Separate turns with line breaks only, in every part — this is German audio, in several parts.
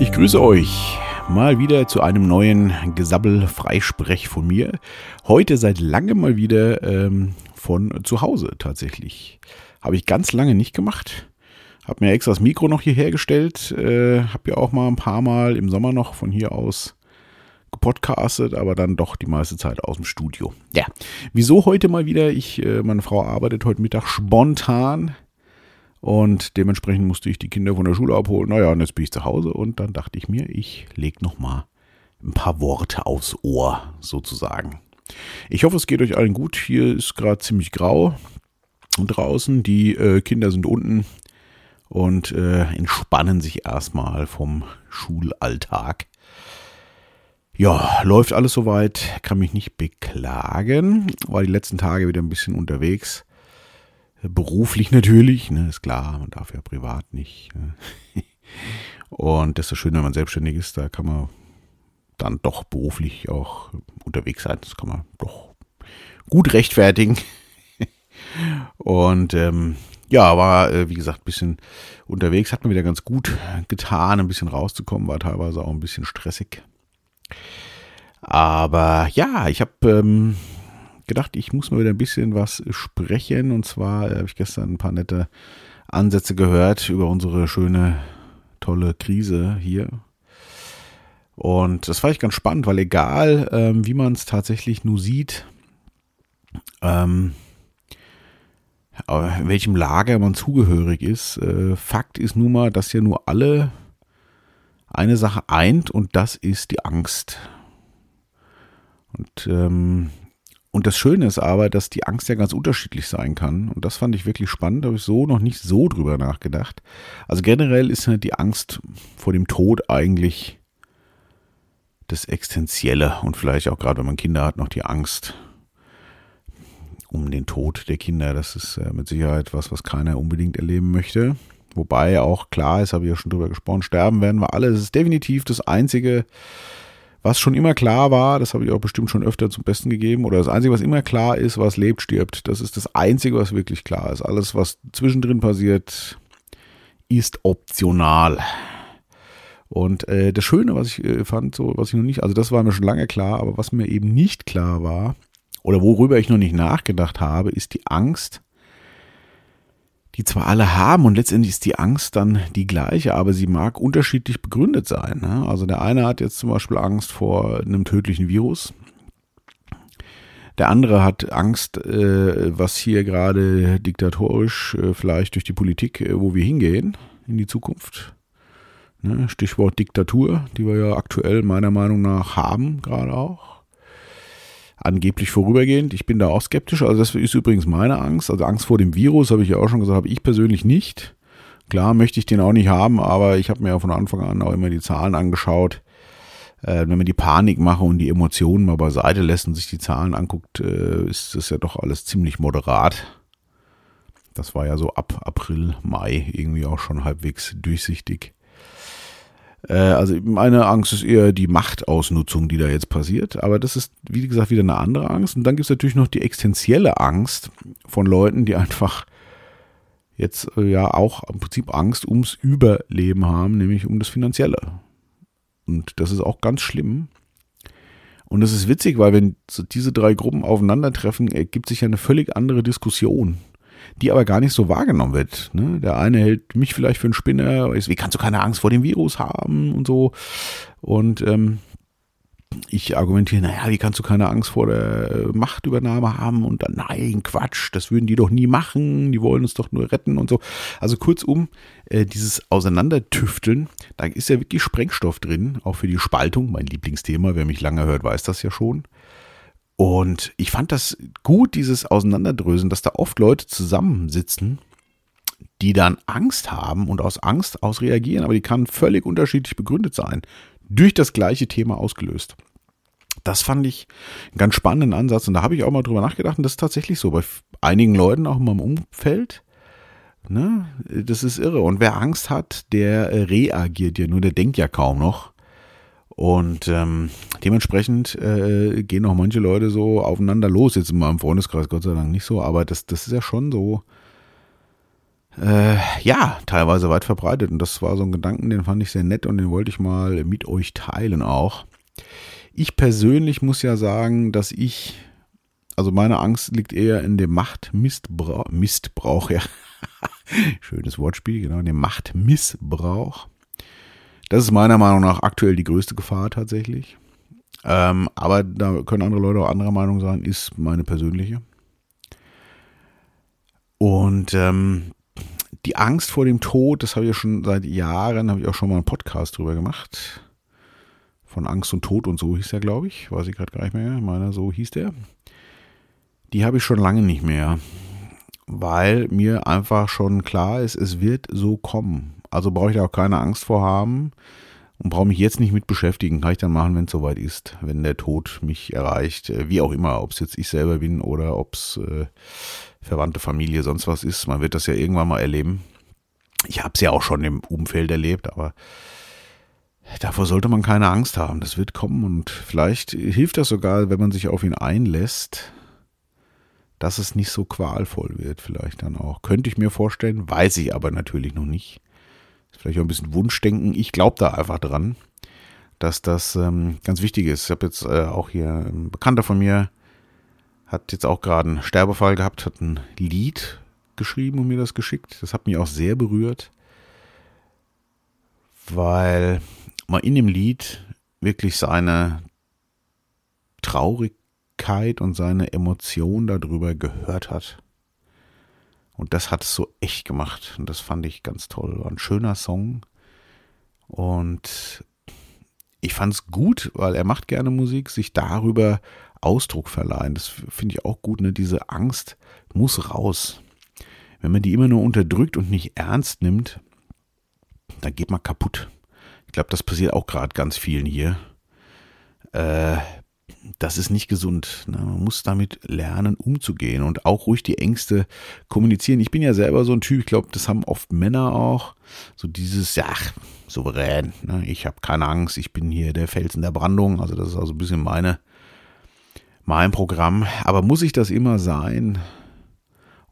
ich grüße euch mal wieder zu einem neuen Gesabbel-Freisprech von mir. Heute seit langem mal wieder ähm, von zu Hause tatsächlich. Habe ich ganz lange nicht gemacht. Habe mir extra das Mikro noch hierher gestellt. Äh, habe ja auch mal ein paar Mal im Sommer noch von hier aus gepodcastet, aber dann doch die meiste Zeit aus dem Studio. Ja, wieso heute mal wieder? Ich, äh, meine Frau arbeitet heute Mittag spontan und dementsprechend musste ich die Kinder von der Schule abholen. Naja, und jetzt bin ich zu Hause und dann dachte ich mir, ich lege noch mal ein paar Worte aufs Ohr sozusagen. Ich hoffe, es geht euch allen gut. Hier ist gerade ziemlich grau draußen. Die äh, Kinder sind unten und äh, entspannen sich erstmal vom Schulalltag. Ja, läuft alles soweit, kann mich nicht beklagen. War die letzten Tage wieder ein bisschen unterwegs. Beruflich natürlich, ne, ist klar, man darf ja privat nicht. Ne. Und das ist schön, wenn man selbstständig ist, da kann man dann doch beruflich auch unterwegs sein. Das kann man doch gut rechtfertigen. Und ähm, ja, war äh, wie gesagt ein bisschen unterwegs, hat mir wieder ganz gut getan, ein bisschen rauszukommen, war teilweise auch ein bisschen stressig. Aber ja, ich habe ähm, gedacht, ich muss mal wieder ein bisschen was sprechen. Und zwar äh, habe ich gestern ein paar nette Ansätze gehört über unsere schöne, tolle Krise hier. Und das fand ich ganz spannend, weil egal, ähm, wie man es tatsächlich nur sieht, ähm, in welchem Lager man zugehörig ist, äh, Fakt ist nun mal, dass ja nur alle eine Sache eint und das ist die Angst. Und ähm, und das Schöne ist aber, dass die Angst ja ganz unterschiedlich sein kann. Und das fand ich wirklich spannend. Da habe ich so noch nicht so drüber nachgedacht. Also generell ist halt die Angst vor dem Tod eigentlich das Existenzielle. Und vielleicht auch gerade, wenn man Kinder hat, noch die Angst um den Tod der Kinder. Das ist äh, mit Sicherheit was, was keiner unbedingt erleben möchte. Wobei auch klar ist, habe ich ja schon drüber gesprochen, sterben werden wir alle. Das ist definitiv das Einzige, was schon immer klar war, das habe ich auch bestimmt schon öfter zum Besten gegeben, oder das Einzige, was immer klar ist, was lebt, stirbt. Das ist das Einzige, was wirklich klar ist. Alles, was zwischendrin passiert, ist optional. Und äh, das Schöne, was ich äh, fand, so was ich noch nicht, also das war mir schon lange klar, aber was mir eben nicht klar war, oder worüber ich noch nicht nachgedacht habe, ist die Angst, die zwar alle haben und letztendlich ist die Angst dann die gleiche, aber sie mag unterschiedlich begründet sein. Ne? Also der eine hat jetzt zum Beispiel Angst vor einem tödlichen Virus. Der andere hat Angst, äh, was hier gerade diktatorisch äh, vielleicht durch die Politik, äh, wo wir hingehen in die Zukunft. Ne? Stichwort Diktatur, die wir ja aktuell meiner Meinung nach haben, gerade auch angeblich vorübergehend. Ich bin da auch skeptisch. Also das ist übrigens meine Angst. Also Angst vor dem Virus, habe ich ja auch schon gesagt, habe ich persönlich nicht. Klar möchte ich den auch nicht haben, aber ich habe mir ja von Anfang an auch immer die Zahlen angeschaut. Äh, wenn man die Panik mache und die Emotionen mal beiseite lässt und sich die Zahlen anguckt, äh, ist das ja doch alles ziemlich moderat. Das war ja so ab April, Mai irgendwie auch schon halbwegs durchsichtig. Äh, also meine Angst ist eher die Machtausnutzung, die da jetzt passiert. Aber das ist, wie gesagt, wieder eine andere Angst. Und dann gibt es natürlich noch die existenzielle Angst von Leuten, die einfach jetzt äh, ja auch im Prinzip Angst ums Überleben haben, nämlich um das Finanzielle. Und das ist auch ganz schlimm. Und das ist witzig, weil wenn diese drei Gruppen aufeinandertreffen, ergibt sich eine völlig andere Diskussion die aber gar nicht so wahrgenommen wird. Ne? Der eine hält mich vielleicht für einen Spinner, ist, wie kannst du keine Angst vor dem Virus haben und so. Und ähm, ich argumentiere, naja, wie kannst du keine Angst vor der äh, Machtübernahme haben? Und dann, nein, Quatsch, das würden die doch nie machen, die wollen uns doch nur retten und so. Also kurzum, äh, dieses Auseinandertüfteln, da ist ja wirklich Sprengstoff drin, auch für die Spaltung, mein Lieblingsthema, wer mich lange hört, weiß das ja schon. Und ich fand das gut, dieses Auseinanderdrösen, dass da oft Leute zusammensitzen, die dann Angst haben und aus Angst aus reagieren, aber die kann völlig unterschiedlich begründet sein, durch das gleiche Thema ausgelöst. Das fand ich einen ganz spannenden Ansatz und da habe ich auch mal drüber nachgedacht und das ist tatsächlich so bei einigen Leuten auch in meinem Umfeld. Ne, das ist irre. Und wer Angst hat, der reagiert ja nur, der denkt ja kaum noch. Und ähm, dementsprechend äh, gehen auch manche Leute so aufeinander los. Jetzt in meinem Freundeskreis Gott sei Dank nicht so, aber das, das ist ja schon so. äh, ja, teilweise weit verbreitet. Und das war so ein Gedanken, den fand ich sehr nett und den wollte ich mal mit euch teilen auch. Ich persönlich muss ja sagen, dass ich, also meine Angst liegt eher in dem Machtmissbrauch, Mistbrauch, ja. Schönes Wortspiel, genau, in dem Machtmissbrauch. Das ist meiner Meinung nach aktuell die größte Gefahr tatsächlich. Ähm, aber da können andere Leute auch anderer Meinung sein, ist meine persönliche. Und ähm, die Angst vor dem Tod, das habe ich ja schon seit Jahren, habe ich auch schon mal einen Podcast drüber gemacht. Von Angst und Tod und so hieß der, glaube ich. Weiß ich gerade gar nicht mehr. Ich meine, so hieß der. Die habe ich schon lange nicht mehr. Weil mir einfach schon klar ist, es wird so kommen. Also brauche ich da auch keine Angst vor haben und brauche mich jetzt nicht mit beschäftigen. Kann ich dann machen, wenn es soweit ist, wenn der Tod mich erreicht. Äh, wie auch immer, ob es jetzt ich selber bin oder ob es äh, Verwandte Familie, sonst was ist. Man wird das ja irgendwann mal erleben. Ich habe es ja auch schon im Umfeld erlebt, aber davor sollte man keine Angst haben. Das wird kommen und vielleicht hilft das sogar, wenn man sich auf ihn einlässt, dass es nicht so qualvoll wird, vielleicht dann auch. Könnte ich mir vorstellen, weiß ich aber natürlich noch nicht. Vielleicht auch ein bisschen Wunschdenken. Ich glaube da einfach dran, dass das ähm, ganz wichtig ist. Ich habe jetzt äh, auch hier ein Bekannter von mir, hat jetzt auch gerade einen Sterbefall gehabt, hat ein Lied geschrieben und mir das geschickt. Das hat mich auch sehr berührt, weil man in dem Lied wirklich seine Traurigkeit und seine Emotion darüber gehört hat. Und das hat es so echt gemacht. Und das fand ich ganz toll. War ein schöner Song. Und ich fand es gut, weil er macht gerne Musik, sich darüber Ausdruck verleihen. Das finde ich auch gut. Ne? Diese Angst muss raus. Wenn man die immer nur unterdrückt und nicht ernst nimmt, dann geht man kaputt. Ich glaube, das passiert auch gerade ganz vielen hier. Äh, das ist nicht gesund. Ne? Man muss damit lernen, umzugehen und auch ruhig die Ängste kommunizieren. Ich bin ja selber so ein Typ, ich glaube, das haben oft Männer auch. So dieses, ja, souverän, ne? ich habe keine Angst, ich bin hier der Felsen der Brandung. Also das ist also ein bisschen meine mein Programm. Aber muss ich das immer sein?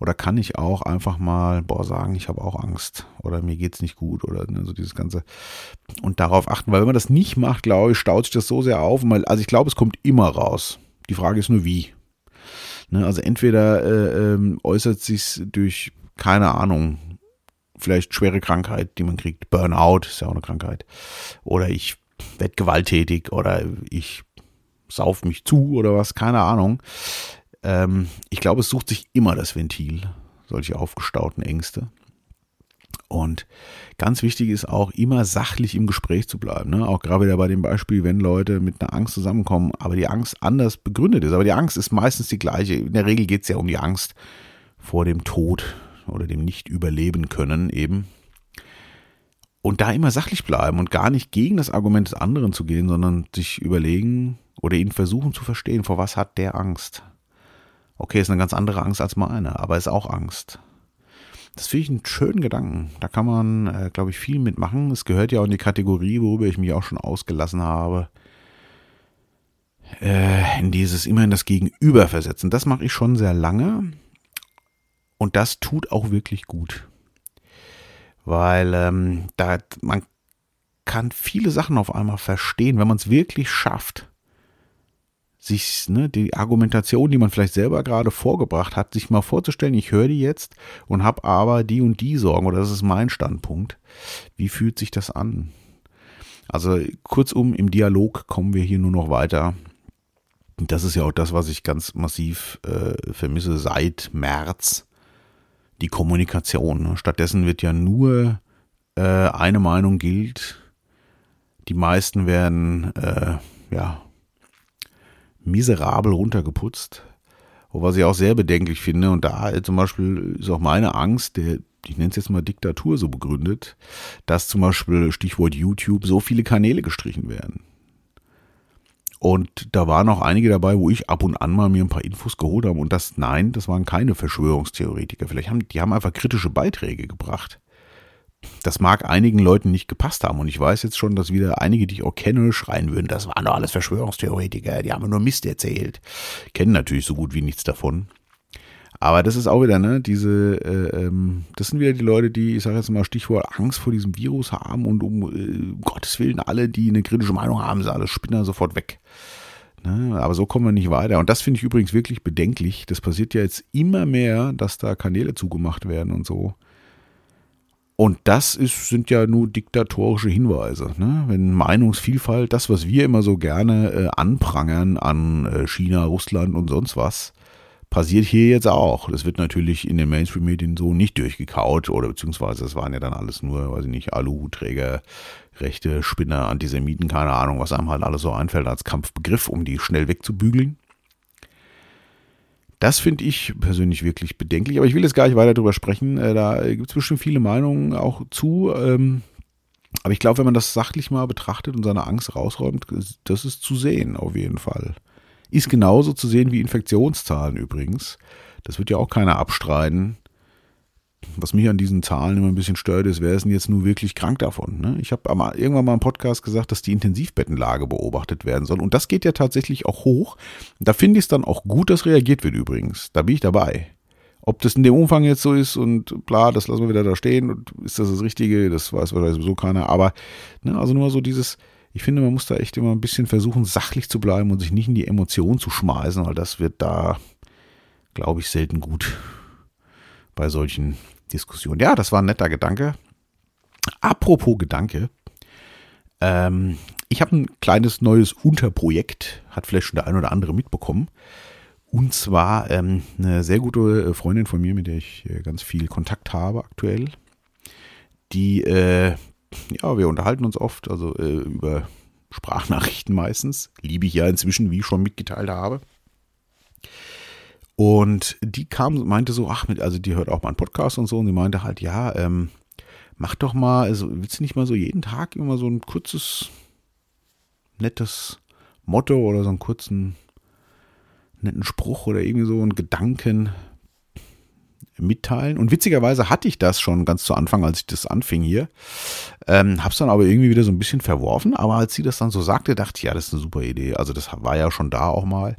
Oder kann ich auch einfach mal, boah, sagen, ich habe auch Angst oder mir geht es nicht gut oder ne, so dieses Ganze und darauf achten, weil wenn man das nicht macht, glaube ich, staut sich das so sehr auf. Also ich glaube, es kommt immer raus. Die Frage ist nur wie. Ne, also entweder äh, äh, äußert sich durch, keine Ahnung, vielleicht schwere Krankheit, die man kriegt, Burnout ist ja auch eine Krankheit, oder ich werde gewalttätig oder ich sauf mich zu oder was, keine Ahnung. Ähm, ich glaube, es sucht sich immer das Ventil, solche aufgestauten Ängste. Und ganz wichtig ist auch, immer sachlich im Gespräch zu bleiben. Ne? Auch gerade wieder bei dem Beispiel, wenn Leute mit einer Angst zusammenkommen, aber die Angst anders begründet ist. Aber die Angst ist meistens die gleiche. In der Regel geht es ja um die Angst vor dem Tod oder dem Nicht-Überleben können eben. Und da immer sachlich bleiben und gar nicht gegen das Argument des anderen zu gehen, sondern sich überlegen, oder ihn versuchen zu verstehen, vor was hat der Angst. Okay, ist eine ganz andere Angst als meine, aber ist auch Angst. Das finde ich einen schönen Gedanken. Da kann man, äh, glaube ich, viel mitmachen. Es gehört ja auch in die Kategorie, worüber ich mich auch schon ausgelassen habe. Äh, in dieses immer in das Gegenüber versetzen. Das mache ich schon sehr lange. Und das tut auch wirklich gut. Weil ähm, da, man kann viele Sachen auf einmal verstehen, wenn man es wirklich schafft, sich ne, die Argumentation, die man vielleicht selber gerade vorgebracht hat, sich mal vorzustellen, ich höre die jetzt und habe aber die und die Sorgen oder das ist mein Standpunkt. Wie fühlt sich das an? Also kurzum, im Dialog kommen wir hier nur noch weiter. Das ist ja auch das, was ich ganz massiv äh, vermisse seit März. Die Kommunikation. Stattdessen wird ja nur äh, eine Meinung gilt. Die meisten werden äh, ja miserabel runtergeputzt. Was ich auch sehr bedenklich finde, und da zum Beispiel ist auch meine Angst, der, ich nenne es jetzt mal Diktatur so begründet, dass zum Beispiel Stichwort YouTube so viele Kanäle gestrichen werden. Und da waren auch einige dabei, wo ich ab und an mal mir ein paar Infos geholt habe. Und das, nein, das waren keine Verschwörungstheoretiker. Vielleicht haben, die haben einfach kritische Beiträge gebracht das mag einigen Leuten nicht gepasst haben. Und ich weiß jetzt schon, dass wieder einige, die ich auch kenne, schreien würden, das waren doch alles Verschwörungstheoretiker, die haben nur Mist erzählt. Kennen natürlich so gut wie nichts davon. Aber das ist auch wieder, ne, diese, äh, ähm, das sind wieder die Leute, die, ich sage jetzt mal Stichwort Angst vor diesem Virus haben und um äh, Gottes Willen alle, die eine kritische Meinung haben, sind alle Spinner sofort weg. Ne, aber so kommen wir nicht weiter. Und das finde ich übrigens wirklich bedenklich. Das passiert ja jetzt immer mehr, dass da Kanäle zugemacht werden und so. Und das ist, sind ja nur diktatorische Hinweise. Ne? Wenn Meinungsvielfalt, das, was wir immer so gerne äh, anprangern an äh, China, Russland und sonst was, passiert hier jetzt auch. Das wird natürlich in den Mainstream-Medien so nicht durchgekaut oder beziehungsweise es waren ja dann alles nur, weiß ich nicht, Aluhutträger, rechte Spinner, Antisemiten, keine Ahnung, was einem halt alles so einfällt als Kampfbegriff, um die schnell wegzubügeln. Das finde ich persönlich wirklich bedenklich, aber ich will jetzt gar nicht weiter darüber sprechen. Äh, da gibt es bestimmt viele Meinungen auch zu. Ähm, aber ich glaube, wenn man das sachlich mal betrachtet und seine Angst rausräumt, das ist zu sehen auf jeden Fall. Ist genauso zu sehen wie Infektionszahlen übrigens. Das wird ja auch keiner abstreiten. Was mich an diesen Zahlen immer ein bisschen stört, ist, wer ist denn jetzt nur wirklich krank davon? Ne? Ich habe irgendwann mal im Podcast gesagt, dass die Intensivbettenlage beobachtet werden soll. Und das geht ja tatsächlich auch hoch. Da finde ich es dann auch gut, dass reagiert wird übrigens. Da bin ich dabei. Ob das in dem Umfang jetzt so ist und bla, das lassen wir wieder da stehen und ist das das Richtige, das weiß wahrscheinlich sowieso keiner. Aber ne, also nur so dieses, ich finde, man muss da echt immer ein bisschen versuchen, sachlich zu bleiben und sich nicht in die Emotionen zu schmeißen, weil das wird da, glaube ich, selten gut bei solchen Diskussionen. Ja, das war ein netter Gedanke. Apropos Gedanke. Ähm, ich habe ein kleines neues Unterprojekt, hat vielleicht schon der ein oder andere mitbekommen. Und zwar ähm, eine sehr gute Freundin von mir, mit der ich äh, ganz viel Kontakt habe aktuell. Die äh, ja, wir unterhalten uns oft, also äh, über Sprachnachrichten meistens. Liebe ich ja inzwischen, wie ich schon mitgeteilt habe. Und die kam und meinte so, ach, also die hört auch mal einen Podcast und so, und sie meinte halt, ja, ähm, mach doch mal, also willst du nicht mal so jeden Tag immer so ein kurzes, nettes Motto oder so einen kurzen, netten Spruch oder irgendwie so einen Gedanken mitteilen. Und witzigerweise hatte ich das schon ganz zu Anfang, als ich das anfing hier. Ähm, hab's dann aber irgendwie wieder so ein bisschen verworfen. Aber als sie das dann so sagte, dachte ich, ja, das ist eine super Idee. Also das war ja schon da auch mal.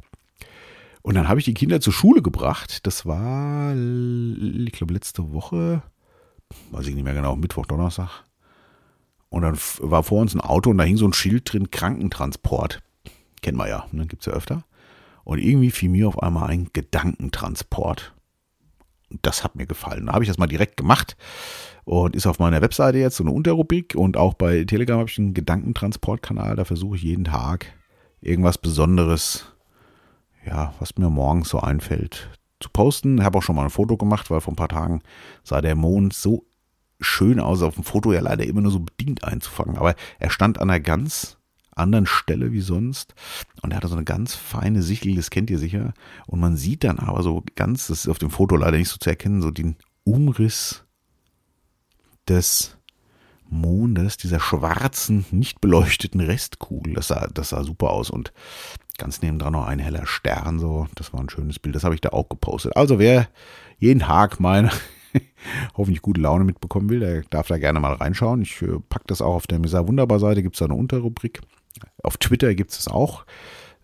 Und dann habe ich die Kinder zur Schule gebracht. Das war, ich glaube, letzte Woche, weiß ich nicht mehr genau, Mittwoch, Donnerstag. Und dann war vor uns ein Auto und da hing so ein Schild drin, Krankentransport. Kennen wir ja, ne? es ja öfter. Und irgendwie fiel mir auf einmal ein Gedankentransport das hat mir gefallen. Da habe ich das mal direkt gemacht und ist auf meiner Webseite jetzt so eine Unterrubrik und auch bei Telegram habe ich einen Gedankentransportkanal. Da versuche ich jeden Tag irgendwas Besonderes, ja, was mir morgens so einfällt, zu posten. Ich habe auch schon mal ein Foto gemacht, weil vor ein paar Tagen sah der Mond so schön aus auf dem Foto, ja leider immer nur so bedingt einzufangen. Aber er stand an einer ganz anderen Stelle wie sonst. Und er hatte so eine ganz feine Sichel, das kennt ihr sicher. Und man sieht dann aber so ganz, das ist auf dem Foto leider nicht so zu erkennen, so den Umriss des Mondes, dieser schwarzen, nicht beleuchteten Restkugel. Das sah, das sah super aus. Und ganz nebendran noch ein heller Stern, so. Das war ein schönes Bild. Das habe ich da auch gepostet. Also wer jeden Tag meine hoffentlich gute Laune mitbekommen will, der darf da gerne mal reinschauen. Ich äh, packe das auch auf der Mesa Wunderbar Seite, gibt es da eine Unterrubrik. Auf Twitter gibt es auch.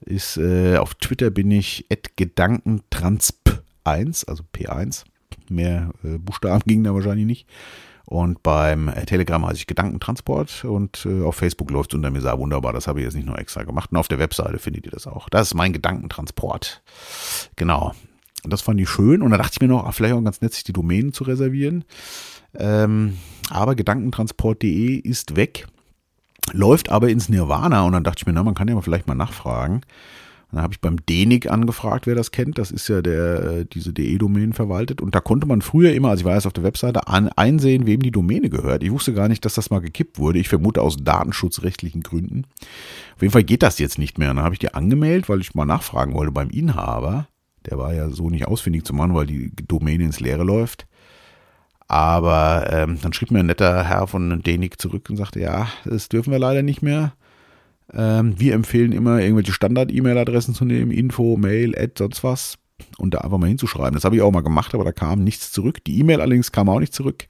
Ist, äh, auf Twitter bin ich gedankentransp1, also P1. Mehr äh, Buchstaben gingen da wahrscheinlich nicht. Und beim äh, Telegram heiße ich Gedankentransport und äh, auf Facebook läuft es unter mir sehr wunderbar. Das habe ich jetzt nicht nur extra gemacht. Und auf der Webseite findet ihr das auch. Das ist mein Gedankentransport. Genau. Das fand ich schön. Und da dachte ich mir noch, ach, vielleicht auch ganz nett, sich die Domänen zu reservieren. Ähm, aber gedankentransport.de ist weg läuft aber ins Nirvana und dann dachte ich mir, na, man kann ja vielleicht mal nachfragen. Dann habe ich beim DENIC angefragt, wer das kennt. Das ist ja der, äh, diese DE-Domain verwaltet. Und da konnte man früher immer, also ich war jetzt auf der Webseite, an, einsehen, wem die Domäne gehört. Ich wusste gar nicht, dass das mal gekippt wurde. Ich vermute aus datenschutzrechtlichen Gründen. Auf jeden Fall geht das jetzt nicht mehr. Und dann habe ich die angemeldet, weil ich mal nachfragen wollte beim Inhaber. Der war ja so nicht ausfindig zu machen, weil die Domäne ins Leere läuft. Aber ähm, dann schrieb mir ein netter Herr von Denik zurück und sagte, ja, das dürfen wir leider nicht mehr. Ähm, wir empfehlen immer, irgendwelche Standard-E-Mail-Adressen zu nehmen, Info, Mail, Ad, sonst was. Und da einfach mal hinzuschreiben. Das habe ich auch mal gemacht, aber da kam nichts zurück. Die E-Mail allerdings kam auch nicht zurück.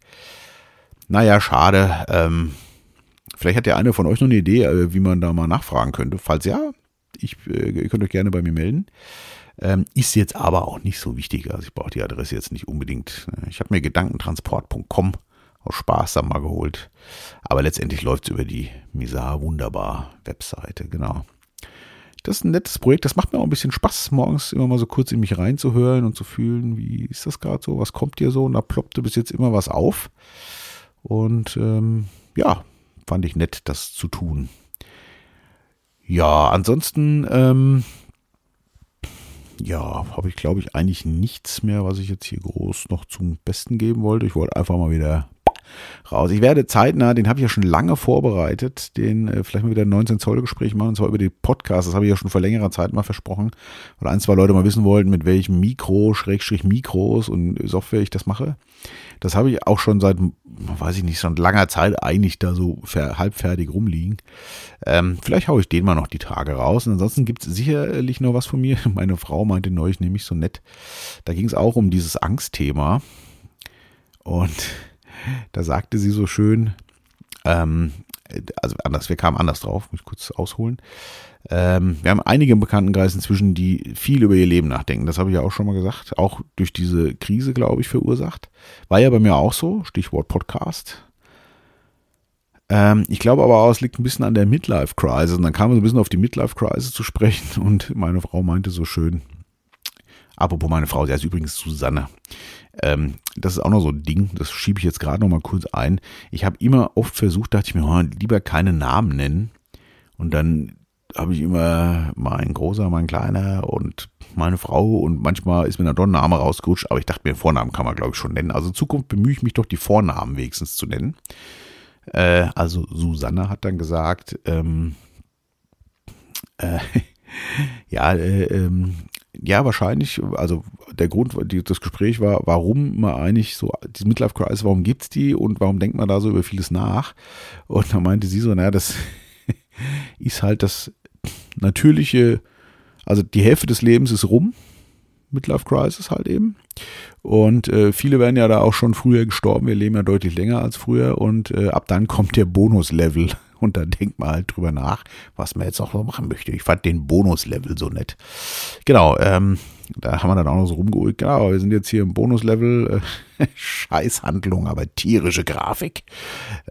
Naja, schade. Ähm, vielleicht hat ja einer von euch noch eine Idee, äh, wie man da mal nachfragen könnte. Falls ja, ich, äh, ihr könnt euch gerne bei mir melden. Ähm, ist jetzt aber auch nicht so wichtig. Also ich brauche die Adresse jetzt nicht unbedingt. Ich habe mir gedankentransport.com aus Spaß dann mal geholt. Aber letztendlich läuft es über die Misar Wunderbar Webseite, genau. Das ist ein nettes Projekt, das macht mir auch ein bisschen Spaß, morgens immer mal so kurz in mich reinzuhören und zu fühlen, wie ist das gerade so, was kommt dir so? Und da ploppte bis jetzt immer was auf. Und ähm, ja, fand ich nett, das zu tun. Ja, ansonsten, ähm, ja, habe ich glaube ich eigentlich nichts mehr, was ich jetzt hier groß noch zum Besten geben wollte. Ich wollte einfach mal wieder raus. Ich werde zeitnah, den habe ich ja schon lange vorbereitet, den äh, vielleicht mal wieder ein 19 Zoll Gespräch machen, und zwar über die Podcasts. Das habe ich ja schon vor längerer Zeit mal versprochen, weil ein, zwei Leute mal wissen wollten, mit welchem Mikro, Schrägstrich Mikros und Software ich das mache. Das habe ich auch schon seit, weiß ich nicht, schon langer Zeit eigentlich da so halbfertig rumliegen. Ähm, vielleicht haue ich den mal noch die Tage raus. Und ansonsten gibt es sicherlich noch was von mir. Meine Frau meinte neulich nämlich so nett. Da ging es auch um dieses Angstthema. Und da sagte sie so schön, ähm, also anders, wir kamen anders drauf, muss ich kurz ausholen. Ähm, wir haben einige im Bekanntenkreis inzwischen, die viel über ihr Leben nachdenken. Das habe ich ja auch schon mal gesagt. Auch durch diese Krise, glaube ich, verursacht. War ja bei mir auch so. Stichwort Podcast. Ähm, ich glaube aber auch, es liegt ein bisschen an der Midlife-Crisis. Und dann kam man so ein bisschen auf die Midlife-Crisis zu sprechen. Und meine Frau meinte so schön, apropos meine Frau, sie heißt übrigens Susanne. Ähm, das ist auch noch so ein Ding, das schiebe ich jetzt gerade noch mal kurz ein. Ich habe immer oft versucht, dachte ich mir, oh, lieber keine Namen nennen. Und dann habe ich immer mein großer, mein kleiner und meine Frau und manchmal ist mir dann doch ein Name rausgerutscht, aber ich dachte mir, Vornamen kann man glaube ich schon nennen. Also in Zukunft bemühe ich mich doch, die Vornamen wenigstens zu nennen. Äh, also Susanne hat dann gesagt, ähm, äh, ja, äh, ähm, ja, wahrscheinlich, also der Grund, das Gespräch war, warum man eigentlich so, die Midlife Crisis, warum gibt es die und warum denkt man da so über vieles nach? Und da meinte sie so, naja, das ist halt das natürliche, also die Hälfte des Lebens ist rum, Midlife Crisis halt eben. Und äh, viele werden ja da auch schon früher gestorben, wir leben ja deutlich länger als früher und äh, ab dann kommt der Bonuslevel und da denkt man halt drüber nach, was man jetzt auch so machen möchte. Ich fand den Bonuslevel so nett. Genau, ähm, da haben wir dann auch noch so rumgeholt. Genau, wir sind jetzt hier im Bonuslevel. Äh, Scheißhandlung, aber tierische Grafik.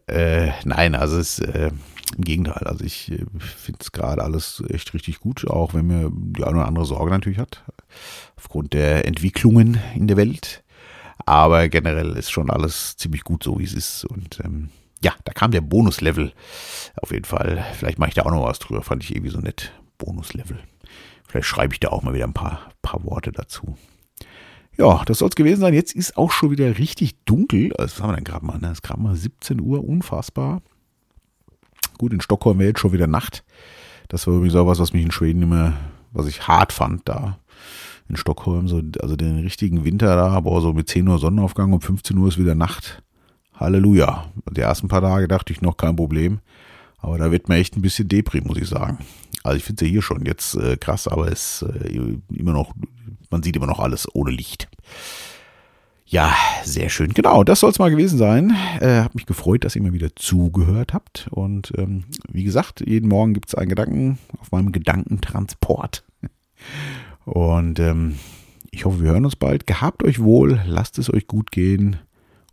Äh, nein, also es äh, im Gegenteil. Also ich äh, finde es gerade alles echt richtig gut, auch wenn mir die eine oder andere Sorge natürlich hat, aufgrund der Entwicklungen in der Welt. Aber generell ist schon alles ziemlich gut so, wie es ist. Und ähm, ja, da kam der Bonuslevel auf jeden Fall. Vielleicht mache ich da auch noch was drüber, fand ich irgendwie so nett. Bonuslevel. Vielleicht schreibe ich da auch mal wieder ein paar, paar Worte dazu. Ja, das soll es gewesen sein. Jetzt ist auch schon wieder richtig dunkel. Also, was haben wir denn gerade mal? Ne? Es ist gerade mal 17 Uhr, unfassbar. Gut, in Stockholm wäre jetzt schon wieder Nacht. Das war übrigens auch was, was mich in Schweden immer, was ich hart fand da in Stockholm. So, also den richtigen Winter da, aber so mit 10 Uhr Sonnenaufgang, um 15 Uhr ist wieder Nacht. Halleluja. Die ersten paar Tage dachte ich noch kein Problem. Aber da wird mir echt ein bisschen Depri, muss ich sagen. Also ich finde es ja hier schon jetzt äh, krass, aber es äh, immer noch, man sieht immer noch alles ohne Licht. Ja, sehr schön. Genau, das soll es mal gewesen sein. Äh, hab mich gefreut, dass ihr mal wieder zugehört habt. Und ähm, wie gesagt, jeden Morgen gibt es einen Gedanken auf meinem Gedankentransport. Und ähm, ich hoffe, wir hören uns bald. Gehabt euch wohl, lasst es euch gut gehen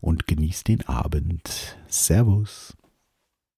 und genießt den Abend. Servus.